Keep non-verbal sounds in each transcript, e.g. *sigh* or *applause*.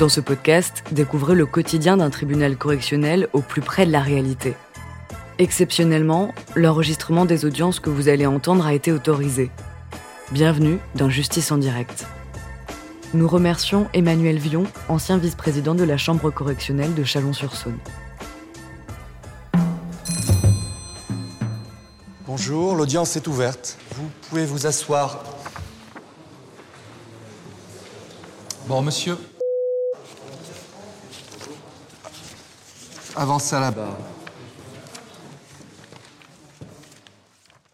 Dans ce podcast, découvrez le quotidien d'un tribunal correctionnel au plus près de la réalité. Exceptionnellement, l'enregistrement des audiences que vous allez entendre a été autorisé. Bienvenue dans Justice en direct. Nous remercions Emmanuel Vion, ancien vice-président de la Chambre correctionnelle de Chalon-sur-Saône. Bonjour, l'audience est ouverte. Vous pouvez vous asseoir. Bon, monsieur. Avancez à la barre.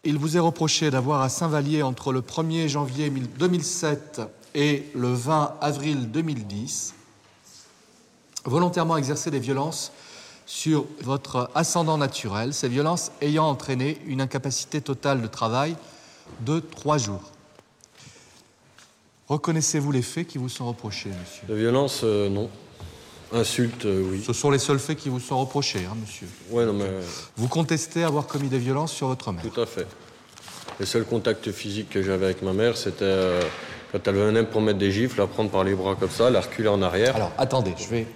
Il vous est reproché d'avoir à Saint-Vallier entre le 1er janvier 2007 et le 20 avril 2010 volontairement exercé des violences sur votre ascendant naturel, ces violences ayant entraîné une incapacité totale de travail de trois jours. Reconnaissez-vous les faits qui vous sont reprochés, monsieur? De violence, euh, non. Insulte, euh, oui. Ce sont les seuls faits qui vous sont reprochés, hein, monsieur. Ouais, non, mais Vous contestez avoir commis des violences sur votre mère. tout à fait. Les seuls contacts physiques que j'avais avec ma mère, c'était euh, quand elle venait pour mettre des gifles, la prendre par les bras comme ça, la reculer en arrière. Alors, attendez, je vais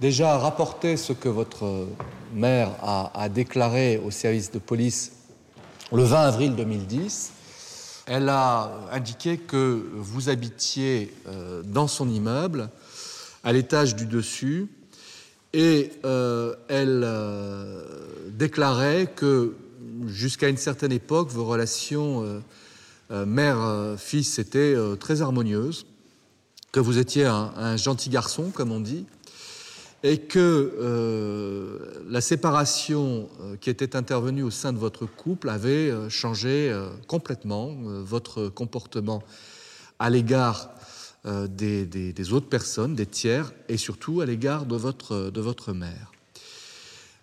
déjà rapporter ce que votre mère a, a déclaré au service de police le 20 avril 2010. Elle a indiqué que vous habitiez euh, dans son immeuble, à l'étage du dessus, et euh, elle euh, déclarait que jusqu'à une certaine époque, vos relations euh, mère-fils étaient très harmonieuses, que vous étiez un, un gentil garçon, comme on dit, et que la séparation qui était intervenue au sein de votre couple avait changé complètement votre comportement à l'égard des, des- autres personnes, des tiers, et surtout à l'égard de votre, de votre mère.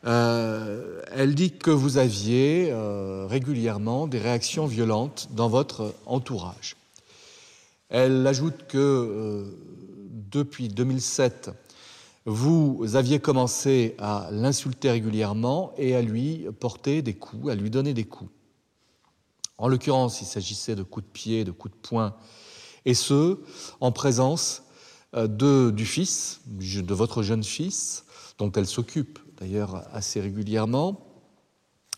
Euh, elle dit que vous aviez euh, régulièrement des réactions violentes dans votre entourage. Elle ajoute que euh, depuis 2007, vous aviez commencé à l'insulter régulièrement et à lui porter des coups, à lui donner des coups. En l'occurrence, il s'agissait de coups de pied, de coups de poing, et ce, en présence euh, de, du fils, de votre jeune fils, dont elle s'occupe d'ailleurs assez régulièrement,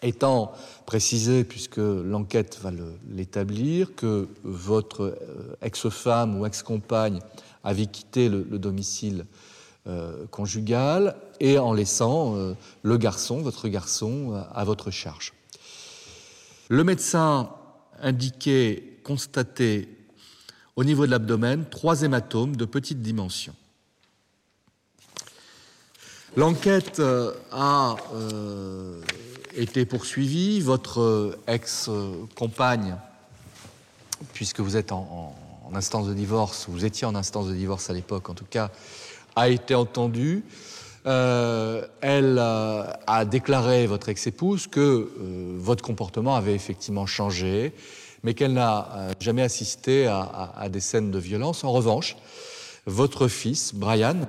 étant précisé, puisque l'enquête va l'établir, que votre euh, ex-femme ou ex-compagne avait quitté le, le domicile euh, conjugal et en laissant le garçon, votre garçon, à votre charge. Le médecin indiquait constater au niveau de l'abdomen trois hématomes de petite dimension. L'enquête euh, a euh, été poursuivie. Votre euh, ex-compagne, puisque vous êtes en, instance de divorce, vous étiez en instance de divorce à l'époque en tout cas, a été entendue. Elle a déclaré, votre ex-épouse, que votre comportement avait effectivement changé, mais qu'elle n'a euh, jamais assisté à, à- à des scènes de violence. En revanche, votre fils, Brian,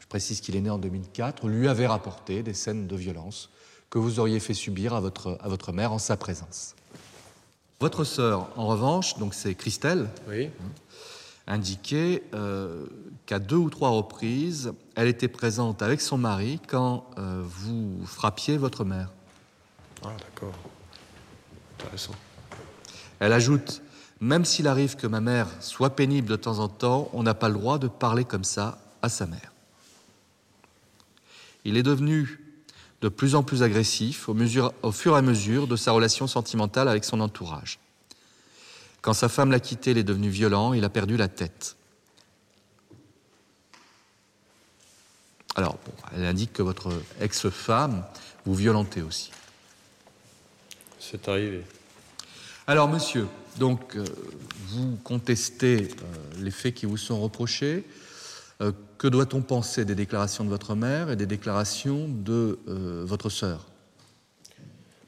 je précise qu'il est né en 2004, lui avait rapporté des scènes de violence que vous auriez fait subir à votre, à votre mère en sa présence. Votre sœur, en revanche, donc c'est Christelle, Oui. indiquait euh, qu'à deux ou trois reprises, elle était présente avec son mari quand euh, vous frappiez votre mère. Ah, d'accord. Intéressant. Elle ajoute Même s'il arrive que ma mère soit pénible de temps en temps, on n'a pas le droit de parler comme ça à sa mère. Il est devenu de plus en plus agressif au, fur et à mesure de sa relation sentimentale avec son entourage. Quand sa femme l'a quitté, il est devenu violent, il a perdu la tête. Alors, elle indique que votre ex-femme vous violentait aussi. C'est arrivé. Alors, monsieur, donc, euh, vous contestez euh, les faits qui vous sont reprochés. Euh, que doit-on penser des déclarations de votre mère et des déclarations de votre sœur?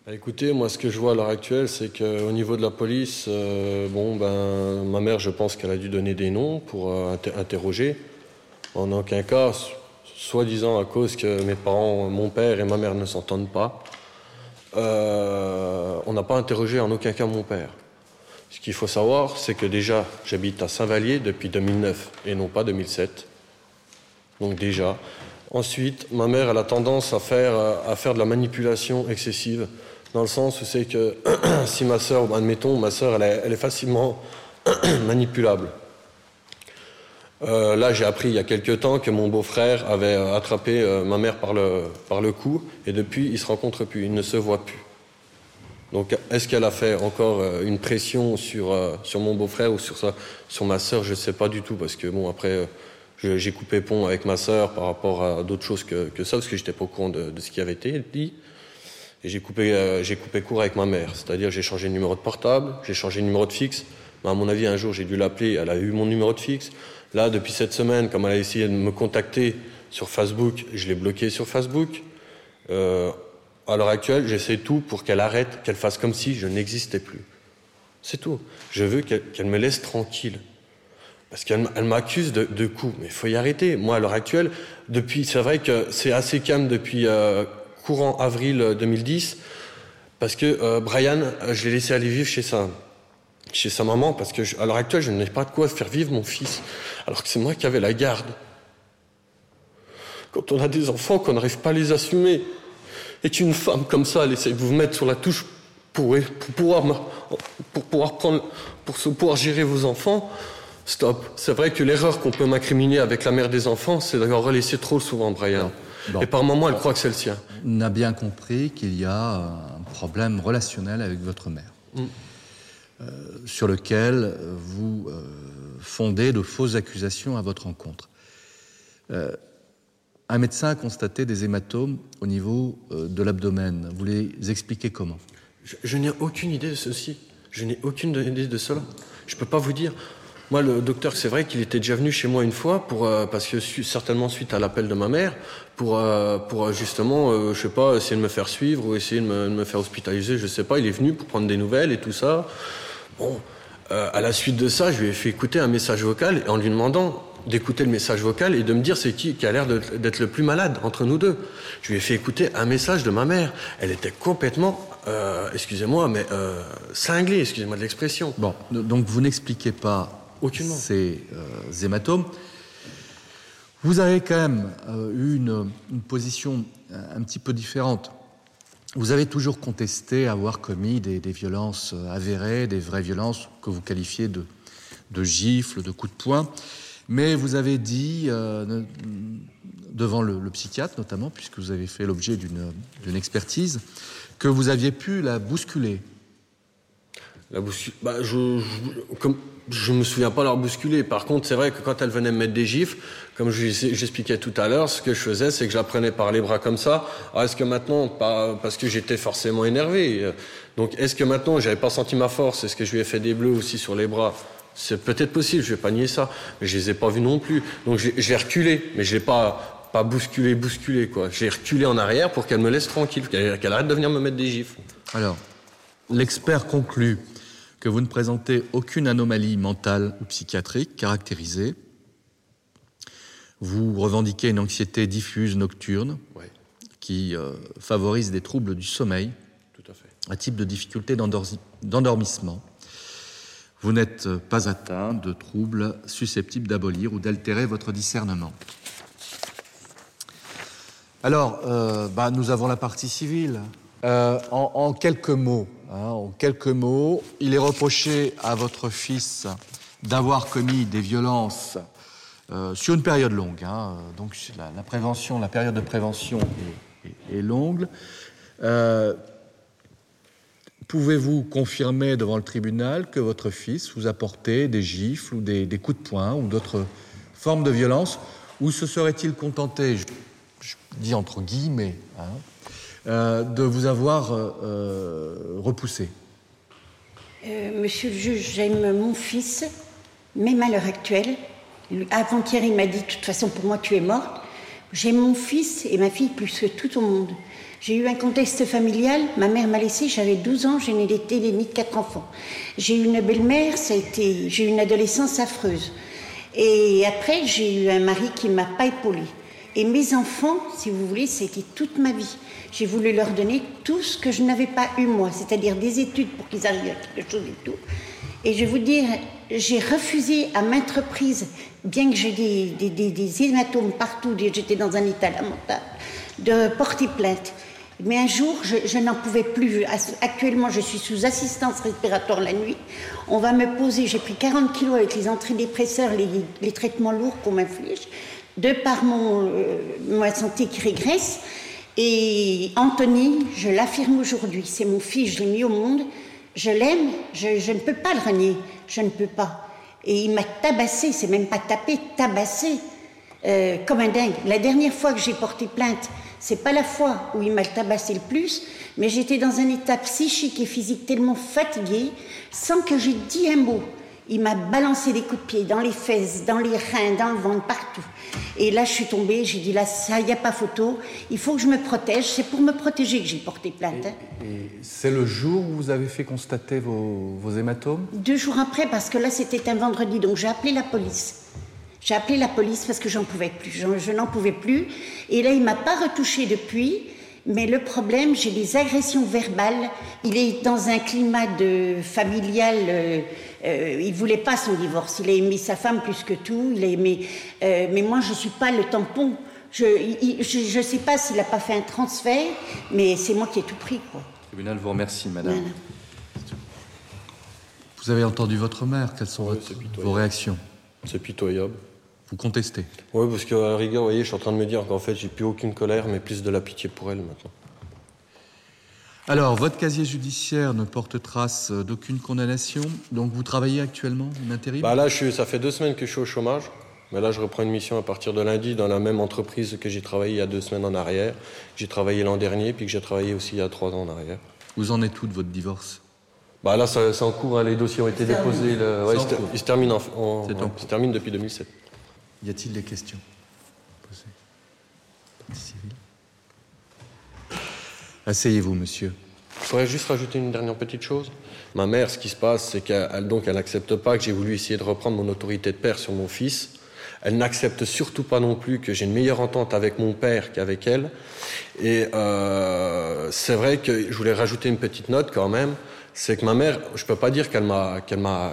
Bah, écoutez, moi, ce que je vois à l'heure actuelle, c'est qu'au niveau de la police, bon, ben, ma mère, je pense qu'elle a dû donner des noms pour inter- interroger. En aucun cas, soi-disant à cause que mes parents, mon père et ma mère ne s'entendent pas, euh, on n'a pas interrogé en aucun cas mon père. Ce qu'il faut savoir, c'est que déjà, j'habite à Saint-Vallier depuis 2009 et non pas 2007. Donc déjà. Ensuite, ma mère, elle a tendance à faire, à faire de la manipulation excessive, dans le sens où c'est que *clears throat* si ma sœur, admettons, ma sœur, elle est facilement *clears throat* manipulable. Euh, là, j'ai appris il y a quelques temps que mon beau-frère avait euh, attrapé euh, ma mère par le, cou, et depuis, ils ne se rencontrent plus, ils ne se voient plus. Donc, est-ce qu'elle a fait encore une pression sur, mon beau-frère ou sur, ma sœur? Je ne sais pas du tout, parce que, bon, après, j'ai coupé pont avec ma sœur par rapport à d'autres choses que, ça, parce que j'étais pas au courant de, ce qui avait été dit. Et j'ai coupé, court avec ma mère, c'est-à-dire j'ai changé de numéro de portable, j'ai changé de numéro de fixe. Mais à mon avis, un jour, j'ai dû l'appeler, elle a eu mon numéro de fixe. Là, depuis cette semaine, comme elle a essayé de me contacter sur Facebook, je l'ai bloqué sur Facebook. Euh, à l'heure actuelle, j'essaie tout pour qu'elle arrête, qu'elle fasse comme si je n'existais plus. C'est tout. Je veux qu'elle me laisse tranquille. Parce qu'elle m'accuse de, coups. Mais il faut y arrêter. Moi, à l'heure actuelle, depuis, c'est vrai que c'est assez calme depuis euh, courant avril 2010, parce que euh, Brian, je l'ai laissé aller vivre chez sa, chez sa maman, parce que à l'heure actuelle, je n'ai pas de quoi faire vivre mon fils alors que c'est moi qui avais la garde. Quand on a des enfants qu'on n'arrive pas à les assumer, et qu'une femme comme ça, elle essaie de vous mettre sur la touche pour, pouvoir, pour pouvoir prendre, pour pouvoir gérer vos enfants, stop. C'est vrai que l'erreur qu'on peut m'incriminer avec la mère des enfants, c'est d'avoir laissé trop souvent Brian. Et par moments, elle croit que c'est le sien. On a bien compris qu'il y a un problème relationnel avec votre mère, mm. Euh, sur lequel vous euh, fondé de fausses accusations à votre encontre. Euh, un médecin a constaté des hématomes au niveau euh, de l'abdomen. Vous les expliquez comment? Je, n'ai aucune idée de ceci. Je n'ai aucune idée de cela. Je ne peux pas vous dire. Moi, le docteur, c'est vrai qu'il était déjà venu chez moi une fois, euh, parce que certainement suite à l'appel de ma mère, pour, justement, je sais pas, essayer de me faire suivre ou essayer de me, faire hospitaliser, je sais pas. Il est venu pour prendre des nouvelles et tout ça. Bon, euh, à la suite de ça, je lui ai fait écouter un message vocal en lui demandant d'écouter le message vocal et de me dire c'est qui qui a l'air d'être le plus malade entre nous deux. Je lui ai fait écouter un message de ma mère. Elle était complètement, euh, excusez-moi, mais euh, cinglée, excusez-moi de l'expression. Bon, donc vous n'expliquez pas Aucunement. ces hématomes. Vous avez quand même eu une position un petit peu différente vous avez toujours contesté avoir commis des, violences euh, avérées, des vraies violences que vous qualifiez de, gifles, de coups de poing, mais vous avez dit, euh, devant le, psychiatre notamment, puisque vous avez fait l'objet d'une expertise, que vous aviez pu la bousculer. Bah, je, comme, je me souviens pas leur bousculer. Par contre, c'est vrai que quand elle venait me mettre des gifles, comme j'expliquais tout à l'heure, ce que je faisais, c'est que je la prenais par les bras comme ça. Ah, est-ce que maintenant, pas, parce que j'étais forcément énervé. Donc, est-ce que maintenant, j'avais pas senti ma force? Est-ce que je lui ai fait des bleus aussi sur les bras? C'est peut-être possible, je vais pas nier ça. Mais je les ai pas vus non plus. Donc, j'ai reculé, mais je l'ai pas, pas bousculé, bousculé, quoi. J'ai reculé en arrière pour qu'elle me laisse tranquille, qu'elle arrête de venir me mettre des gifles. Alors, l'expert conclut que vous ne présentez aucune anomalie mentale ou psychiatrique caractérisée. Vous revendiquez une anxiété diffuse nocturne qui euh, favorise des troubles du sommeil, Tout à fait. un type de difficulté d'endormissement. Vous n'êtes pas atteint de troubles susceptibles d'abolir ou d'altérer votre discernement. Alors, euh, bah, nous avons la partie civile. Euh, en, quelques mots, hein, en quelques mots, il est reproché à votre fils d'avoir commis des violences euh, sur une période longue. Hein, donc la, prévention, la période de prévention est, longue. Euh, pouvez-vous confirmer devant le tribunal que votre fils vous a porté des gifles ou des, coups de poing ou d'autres formes de violence Ou se serait-il contenté, je, dis entre guillemets, hein, de vous avoir euh, euh, repoussé Monsieur le juge, j'aime mon fils, même à l'heure actuelle. Avant-hier, il m'a dit, de toute façon, pour moi, tu es morte. J'aime mon fils et ma fille plus que tout au monde. J'ai eu un contexte familial. Ma mère m'a laissé, j'avais 12 ans, je n'ai été ni de quatre enfants. J'ai eu une belle-mère, ça a été, j'ai eu une adolescence affreuse. Et après, j'ai eu un mari qui m'a pas épaulé. Et mes enfants, si vous voulez, c'était toute ma vie j'ai voulu leur donner tout ce que je n'avais pas eu moi, c'est-à-dire des études pour qu'ils arrivent à quelque chose et tout. Et je vais vous dire, j'ai refusé à maintes reprises, bien que j'ai des, des, hématomes partout, j'étais dans un état lamentable, de porter plainte. Mais un jour, je, n'en pouvais plus. Actuellement, je suis sous assistance respiratoire la nuit. On va me poser, j'ai pris 40 kilos avec les antidépresseurs, les, les traitements lourds qu'on m'inflige, de par mon, euh, ma santé qui régresse. Et Anthony, je l'affirme aujourd'hui, c'est mon fils, je l'ai mis au monde. Je l'aime, je, ne peux pas le renier, je ne peux pas. Et il m'a tabassé, c'est même pas tapé, tabassé, euh, comme un dingue. La dernière fois que j'ai porté plainte, c'est pas la fois où il m'a tabassé le plus, mais j'étais dans un état psychique et physique tellement fatigué, sans que j'ai dit un mot. Il m'a balancé des coups de pied dans les fesses, dans les reins, dans le ventre, partout. Et là, je suis tombée, j'ai dit là, ça, il n'y a pas photo, il faut que je me protège. C'est pour me protéger que j'ai porté plainte. Hein. c'est le jour où vous avez fait constater vos, hématomes? Deux jours après, parce que là, c'était un vendredi, donc j'ai appelé la police. J'ai appelé la police parce que j'en pouvais plus, je, n'en pouvais plus. Et là, il m'a pas retouché depuis. Mais le problème, j'ai des agressions verbales. Il est dans un climat de familial. Euh, euh, il voulait pas son divorce. Il a aimé sa femme plus que tout. Il a aimé. Euh, mais moi, je suis pas le tampon. Je ne sais pas s'il a pas fait un transfert, mais c'est moi qui ai tout pris. Quoi. Le tribunal vous remercie, madame. Vous avez entendu votre mère. Quelles sont vos réactions? C'est pitoyable. Vous contestez Oui, parce qu'à la rigueur, vous voyez, je suis en train de me dire qu'en fait, j'ai plus aucune colère, mais plus de la pitié pour elle maintenant. Alors, votre casier judiciaire ne porte trace d'aucune condamnation, donc vous travaillez actuellement en intérim? Bah Là, je ça fait deux semaines que je suis au chômage, mais là, je reprends une mission à partir de lundi dans la même entreprise que j'ai travaillé il y a deux semaines en arrière, j'ai travaillé l'an dernier, puis que j'ai travaillé aussi il y a trois ans en arrière. Vous en êtes où de votre divorce? Bah là, c'est en cours, hein, les dossiers ont été déposés. Le... il, se termine en... se termine depuis 2007. Y a-t-il des questions posées Asseyez-vous, monsieur. Je pourrais juste rajouter une dernière petite chose. Ma mère, ce qui se passe, c'est qu'elle n'accepte pas que j'ai voulu essayer de reprendre mon autorité de père sur mon fils. Elle n'accepte surtout pas non plus que j'ai une meilleure entente avec mon père qu'avec elle. Et euh, c'est vrai que je voulais rajouter une petite note quand même. C'est que ma mère, je peux pas dire qu'elle m'a qu'elle m'a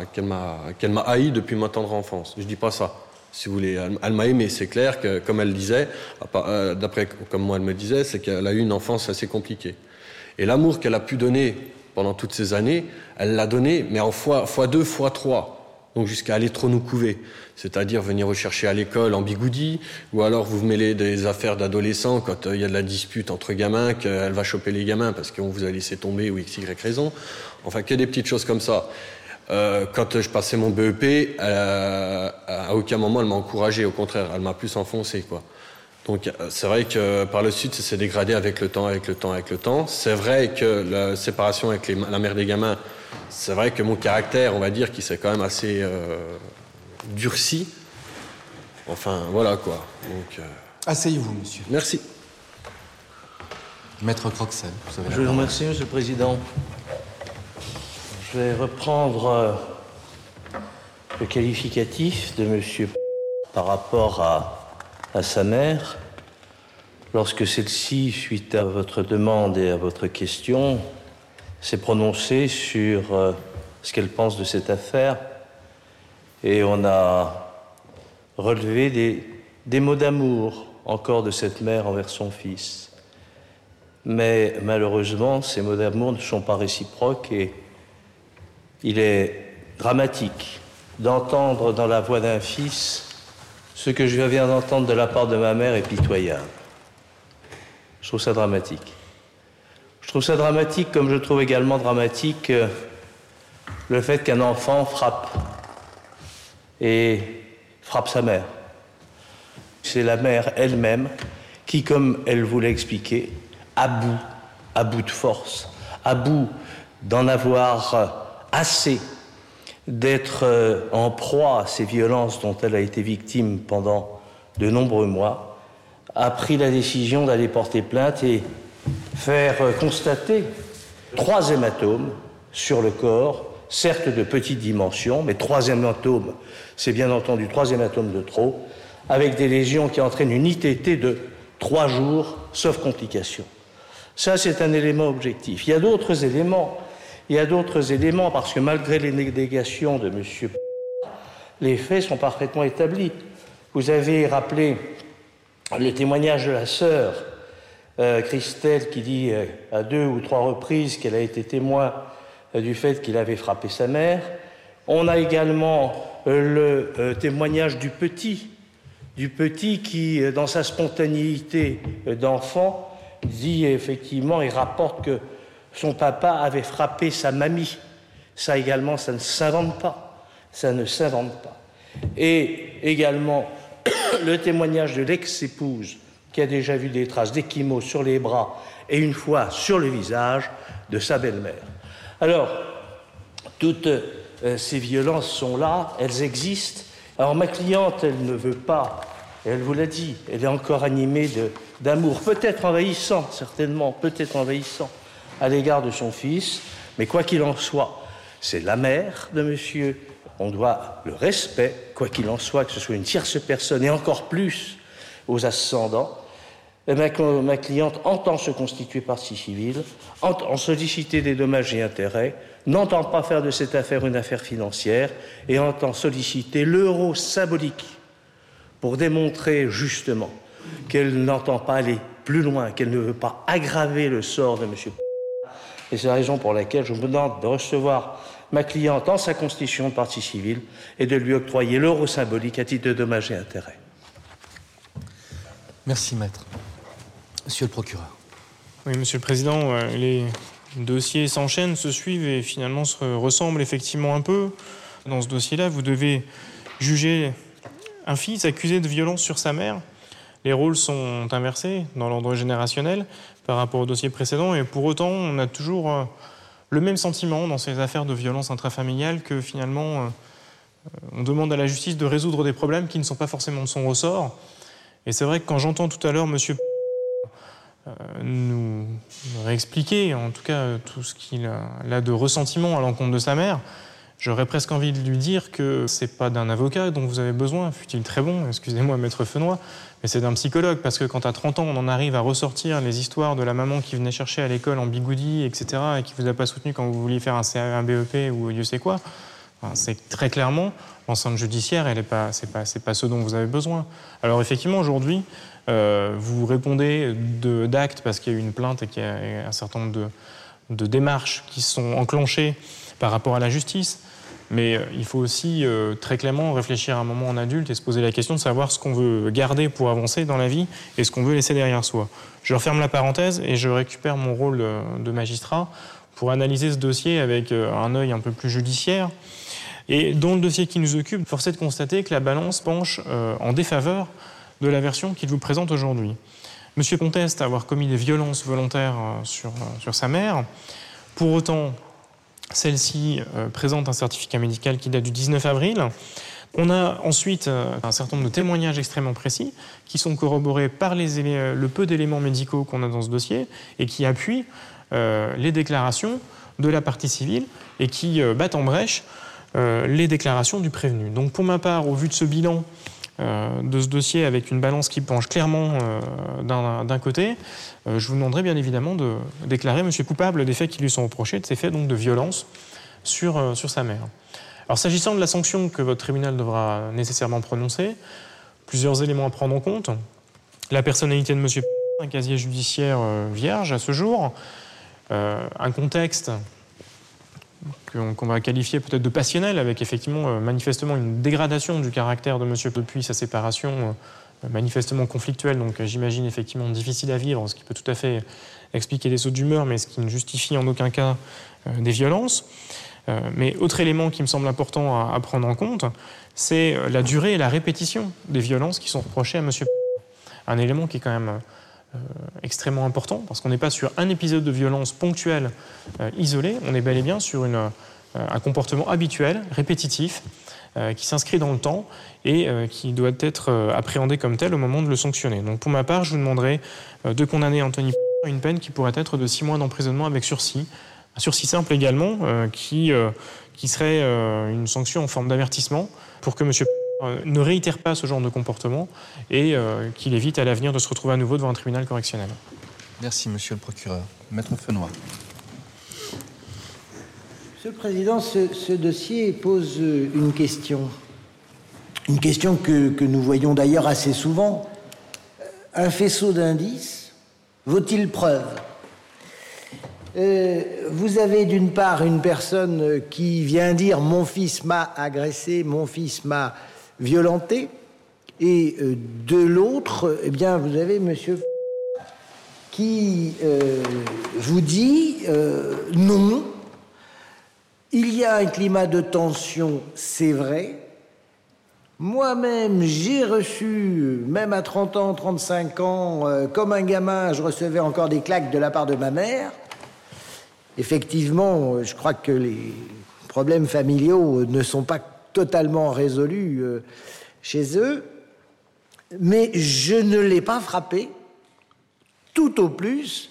qu'elle haï depuis ma tendre enfance. Je dis pas ça si vous voulez. Elle, m'a aimé, c'est clair que, comme elle disait, euh, d'après comme moi elle me disait, c'est qu'elle a eu une enfance assez compliquée. Et l'amour qu'elle a pu donner pendant toutes ces années, elle l'a donné, mais en fois, fois deux, fois trois, donc jusqu'à aller trop nous couver. C'est-à-dire venir rechercher à l'école en bigoudi, ou alors vous mêlez des affaires d'adolescents quand euh, il y a de la dispute entre gamins, qu'elle va choper les gamins parce qu'on vous a laissé tomber ou x, y raison. Enfin, que des petites choses comme ça. Euh, quand je passais mon BEP, euh, à aucun moment elle m'a encouragé, au contraire, elle m'a plus enfoncé, quoi. Donc euh, c'est vrai que par le sud, ça s'est dégradé avec le temps, avec le temps, avec le temps. C'est vrai que la séparation avec la mère des gamins, c'est vrai que mon caractère, on va dire, qui s'est quand même assez durci. Enfin, voilà quoi. Donc, Asseyez-vous, monsieur. Merci. Maître Croxel, vous avez Je vous remercie, monsieur le président. Je vais reprendre euh, le qualificatif de monsieur par rapport à, sa mère. Lorsque celle-ci, suite à votre demande et à votre question, s'est prononcée sur euh, ce qu'elle pense de cette affaire, et on a relevé des, des mots d'amour encore de cette mère envers son fils. Mais malheureusement, ces mots d'amour ne sont pas réciproques et il est dramatique d'entendre dans la voix d'un fils ce que je viens d'entendre de la part de ma mère est pitoyable. Je trouve ça dramatique. Je trouve ça dramatique comme je trouve également dramatique euh, le fait qu'un enfant frappe et frappe sa mère. C'est la mère elle-même qui, comme elle voulait expliquer, à bout, à bout de force, à bout d'en avoir assez d'être euh, en proie à ces violences dont elle a été victime pendant de nombreux mois, a pris la décision d'aller porter plainte et faire euh, constater trois hématomes sur le corps, certes de petite dimension, mais trois hématomes, c'est bien entendu trois hématomes de trop, avec des lésions qui entraînent une ITT de trois jours, sauf complications. Ça, c'est un élément objectif. Il y a d'autres éléments il y a d'autres éléments, parce que malgré les négations de M. les faits sont parfaitement établis. Vous avez rappelé le témoignage de la sœur euh, Christelle qui dit euh, à deux ou trois reprises qu'elle a été témoin euh, du fait qu'il avait frappé sa mère. On a également le témoignage du petit, du petit qui, dans sa spontanéité d'enfant, dit effectivement et rapporte que son papa avait frappé sa mamie. Ça également, ça ne s'invente pas. Ça ne s'invente pas. Et également *coughs* le témoignage de l'ex-épouse qui a déjà vu des traces d'échymos sur les bras et une fois sur le visage de sa belle-mère. Alors, toutes euh, ces violences sont là, elles existent. Alors ma cliente, elle ne veut pas, elle vous l'a dit, elle est encore animée d'amour, peut-être envahissant, certainement, peut-être envahissant à l'égard de son fils, mais quoi qu'il en soit, c'est la mère de monsieur on doit le respect, quoi qu'il en soit, que ce soit une tierce personne et encore plus aux ascendants. Ma, cliente entend se constituer partie civile, entend solliciter des dommages et intérêts, n'entend pas faire de cette affaire une affaire financière et entend solliciter l'euro symbolique pour démontrer justement qu'elle n'entend pas aller plus loin, qu'elle ne veut pas aggraver le sort de M. Et c'est la raison pour laquelle je me demande de recevoir ma cliente en sa constitution de partie civile et de lui octroyer l'euro symbolique à titre de dommages et intérêts. Merci, maître. Monsieur le procureur. Oui, monsieur le président, euh, les dossiers s'enchaînent, se suivent et finalement se ressemblent effectivement un peu. Dans ce dossier-là, vous devez juger un fils accusé de violence sur sa mère. Les rôles sont inversés dans l'ordre générationnel par rapport au dossier précédent et pour autant, on a toujours euh, le même sentiment dans ces affaires de violence intrafamiliale que finalement euh, on demande à la justice de résoudre des problèmes qui ne sont pas forcément de son ressort. Et c'est vrai que quand j'entends tout à l'heure monsieur euh, nous réexpliquer en tout cas tout ce qu'il a de ressentiment à l'encontre de sa mère, J'aurais presque envie de lui dire que c'est pas d'un avocat dont vous avez besoin, fut-il très bon, excusez-moi, maître Fenoy, mais c'est d'un psychologue, parce que quand à 30 ans, on en arrive à ressortir les histoires de la maman qui venait chercher à l'école en bigoudi, etc., et qui vous a pas soutenu quand vous vouliez faire un, BEP ou Dieu sait quoi, c'est très clairement, l'enceinte judiciaire, elle est pas, c'est pas, pas ce dont vous avez besoin. Alors effectivement, aujourd'hui, euh, vous répondez d'actes parce qu'il y a eu une plainte et qu'il y a un certain nombre de, de démarches qui sont enclenchées par rapport à la justice. Mais euh, il faut aussi euh, très clairement réfléchir à un moment en adulte et se poser la question de savoir ce qu'on veut garder pour avancer dans la vie et ce qu'on veut laisser derrière soi. Je referme la parenthèse et je récupère mon rôle euh, de magistrat pour analyser ce dossier avec un œil un peu plus judiciaire. Et dans le dossier qui nous occupe, force est de constater que la balance penche en défaveur de la version qu'il vous présente aujourd'hui. Monsieur conteste avoir commis des violences volontaires sur, sur sa mère. Pour autant, celle-ci euh, présente un certificat médical qui date du 19 avril. On a ensuite euh, un certain nombre de témoignages extrêmement précis qui sont corroborés par le peu d'éléments médicaux qu'on a dans ce dossier et qui appuient euh, les déclarations de la partie civile et qui battent en brèche les déclarations du prévenu. Donc pour ma part, au vu de ce bilan de ce dossier avec une balance qui penche clairement euh, d'un côté, euh, je vous demanderai bien évidemment de déclarer monsieur coupable des faits qui lui sont reprochés, de ces faits donc de violence sur, sur sa mère. Alors s'agissant de la sanction que votre tribunal devra nécessairement prononcer, plusieurs éléments à prendre en compte. La personnalité de monsieur un casier judiciaire vierge à ce jour, un contexte qu'on va qualifier peut-être de passionnel, avec effectivement euh, manifestement une dégradation du caractère de monsieur depuis sa séparation, euh, manifestement conflictuelle, donc euh, j'imagine effectivement difficile à vivre, ce qui peut tout à fait expliquer des sauts d'humeur, mais ce qui ne justifie en aucun cas des violences. mais autre élément qui me semble important à, prendre en compte, c'est la durée et la répétition des violences qui sont reprochées à monsieur. Un élément qui est quand même extrêmement important, parce qu'on n'est pas sur un épisode de violence ponctuel euh, isolé, on est bel et bien sur une, euh, un comportement habituel, répétitif, qui s'inscrit dans le temps et qui doit être appréhendé comme tel au moment de le sanctionner. Donc pour ma part, je vous demanderai de condamner Anthony à une peine qui pourrait être de six mois d'emprisonnement avec sursis, un sursis simple également, qui, qui serait une sanction en forme d'avertissement pour que M. Euh, ne réitère pas ce genre de comportement et euh, qu'il évite à l'avenir de se retrouver à nouveau devant un tribunal correctionnel. Merci, monsieur le procureur. Maître Fenoy. Monsieur le Président, ce, dossier pose une question. Une question que, que nous voyons d'ailleurs assez souvent. Un faisceau d'indices vaut-il preuve? Euh, vous avez d'une part une personne qui vient dire mon fils m'a agressé, mon fils m'a violenté, et euh, de l'autre, eh bien, vous avez monsieur qui euh, vous dit non, il y a un climat de tension, c'est vrai. Moi-même, j'ai reçu, même à 30 ans, 35 ans, comme un gamin, je recevais encore des claques de la part de ma mère. Effectivement, je crois que les problèmes familiaux ne sont pas totalement résolus euh, chez eux, mais je ne l'ai pas frappé, tout au plus,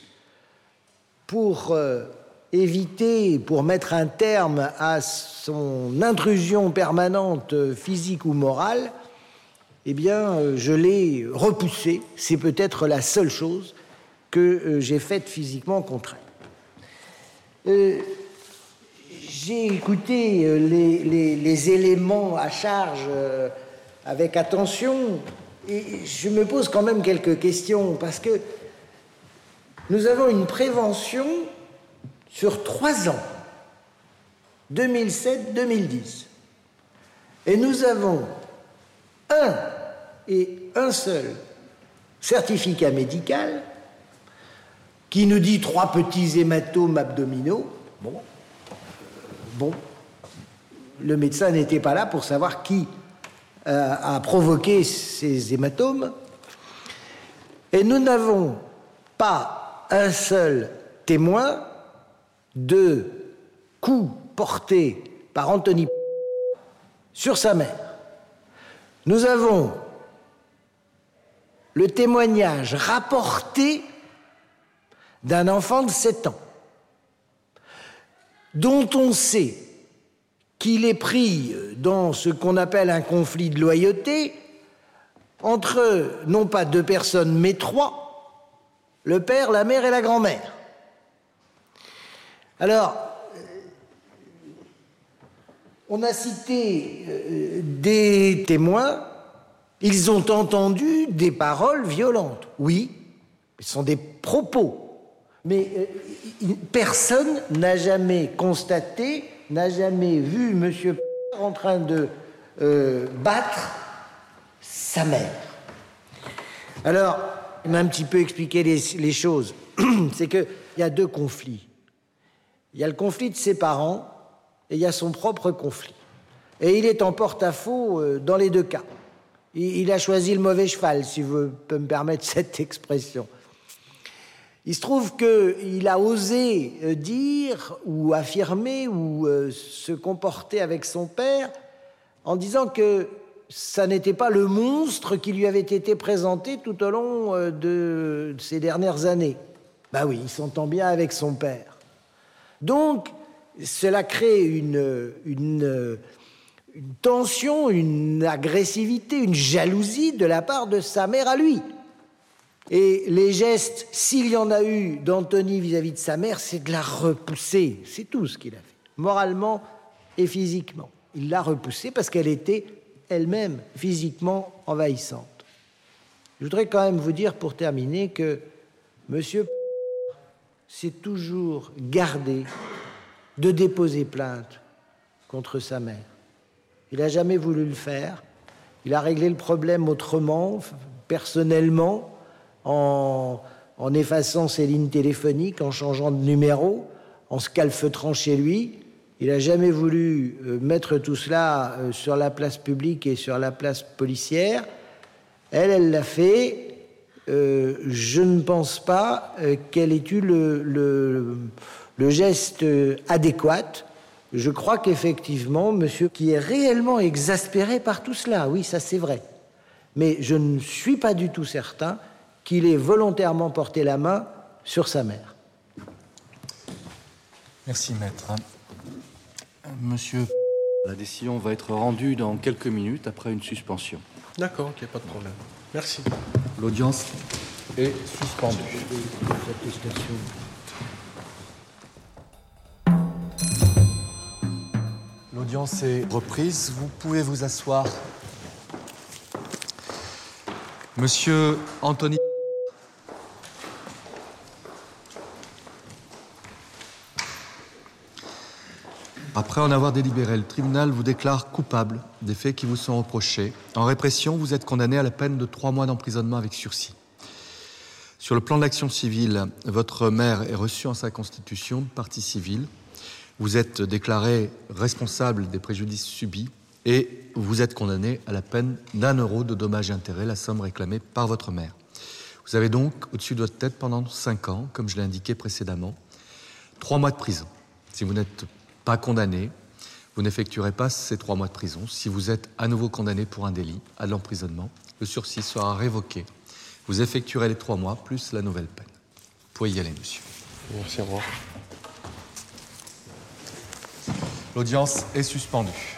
pour euh, éviter, pour mettre un terme à son intrusion permanente physique ou morale, eh bien, je l'ai repoussé. C'est peut-être la seule chose que euh, j'ai faite physiquement contre elle. Euh, j'ai écouté euh, les, éléments à charge euh, avec attention et je me pose quand même quelques questions parce que nous avons une prévention sur trois ans, 2007-2010. Et nous avons un et un seul certificat médical qui nous dit trois petits hématomes abdominaux. Bon, bon, le médecin n'était pas là pour savoir qui euh, a provoqué ces hématomes. Et nous n'avons pas un seul témoin de coups portés par Anthony sur sa mère. Nous avons le témoignage rapporté d'un enfant de 7 ans, dont on sait qu'il est pris dans ce qu'on appelle un conflit de loyauté entre non pas deux personnes mais trois, le père, la mère et la grand-mère. Alors, euh, on a cité euh, des témoins, ils ont entendu des paroles violentes. Oui, ce sont des propos mais euh, personne n'a jamais constaté, n'a jamais vu M. en train de euh, battre sa mère. Alors, il m'a un petit peu expliqué les, choses. *clears throat* C'est qu'il y a deux conflits. Il y a le conflit de ses parents et il y a son propre conflit. Et il est en porte-à-faux euh, dans les deux cas. Il, a choisi le mauvais cheval, si vous pouvez me permettre cette *laughs* expression. Il se trouve qu'il a osé euh, dire ou affirmer ou euh, se comporter avec son père en disant que ça n'était pas le monstre qui lui avait été présenté tout au long euh, de ces dernières années. Ben oui, il s'entend bien avec son père. Donc, cela crée une, une, une tension, une agressivité, une jalousie de la part de sa mère à lui. Et les gestes, s'il y en a eu d'Anthony vis-à-vis de sa mère, c'est de la repousser. C'est tout ce qu'il a fait, moralement et physiquement. Il l'a repoussée parce qu'elle était elle-même physiquement envahissante. Je voudrais quand même vous dire pour terminer que Monsieur s'est toujours gardé de déposer plainte contre sa mère. Il n'a jamais voulu le faire. Il a réglé le problème autrement, personnellement en, effaçant ses lignes téléphoniques, en changeant de numéro, en se calfeutrant chez lui. Il n'a jamais voulu euh, mettre tout cela euh, sur la place publique et sur la place policière. Elle, elle l'a fait. Euh, je ne pense pas qu'elle ait eu le, le geste adéquat. Je crois qu'effectivement, monsieur, qui est réellement exaspéré par tout cela, oui, ça c'est vrai. Mais je ne suis pas du tout certain qu'il ait volontairement porté la main sur sa mère. Merci, maître. Monsieur, la décision va être rendue dans quelques minutes après une suspension. D'accord, ok, pas de problème. Merci. L'audience est suspendue. L'audience est reprise. Vous pouvez vous asseoir Monsieur Anthony. Après en avoir délibéré, le tribunal vous déclare coupable des faits qui vous sont reprochés. En répression, vous êtes condamné à la peine de trois mois d'emprisonnement avec sursis. Sur le plan de l'action civile, votre mère est reçue en sa constitution partie civile. Vous êtes déclaré responsable des préjudices subis et vous êtes condamné à la peine d'un euro de dommages et intérêts, la somme réclamée par votre mère. Vous avez donc au-dessus de votre tête pendant cinq ans, comme je l'ai indiqué précédemment, trois mois de prison. Si vous n'êtes pas condamné, vous n'effectuerez pas ces trois mois de prison. Si vous êtes à nouveau condamné pour un délit, à l'emprisonnement, le sursis sera révoqué. Vous effectuerez les trois mois plus la nouvelle peine. Vous pouvez y aller, monsieur. Merci, au revoir. L'audience est suspendue.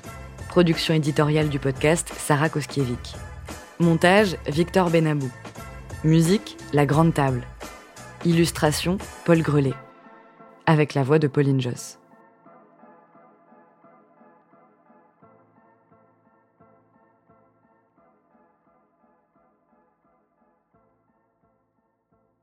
Production éditoriale du podcast Sarah Koskiewicz. Montage Victor Benabou. Musique La Grande Table. Illustration Paul Grelet. Avec la voix de Pauline Joss.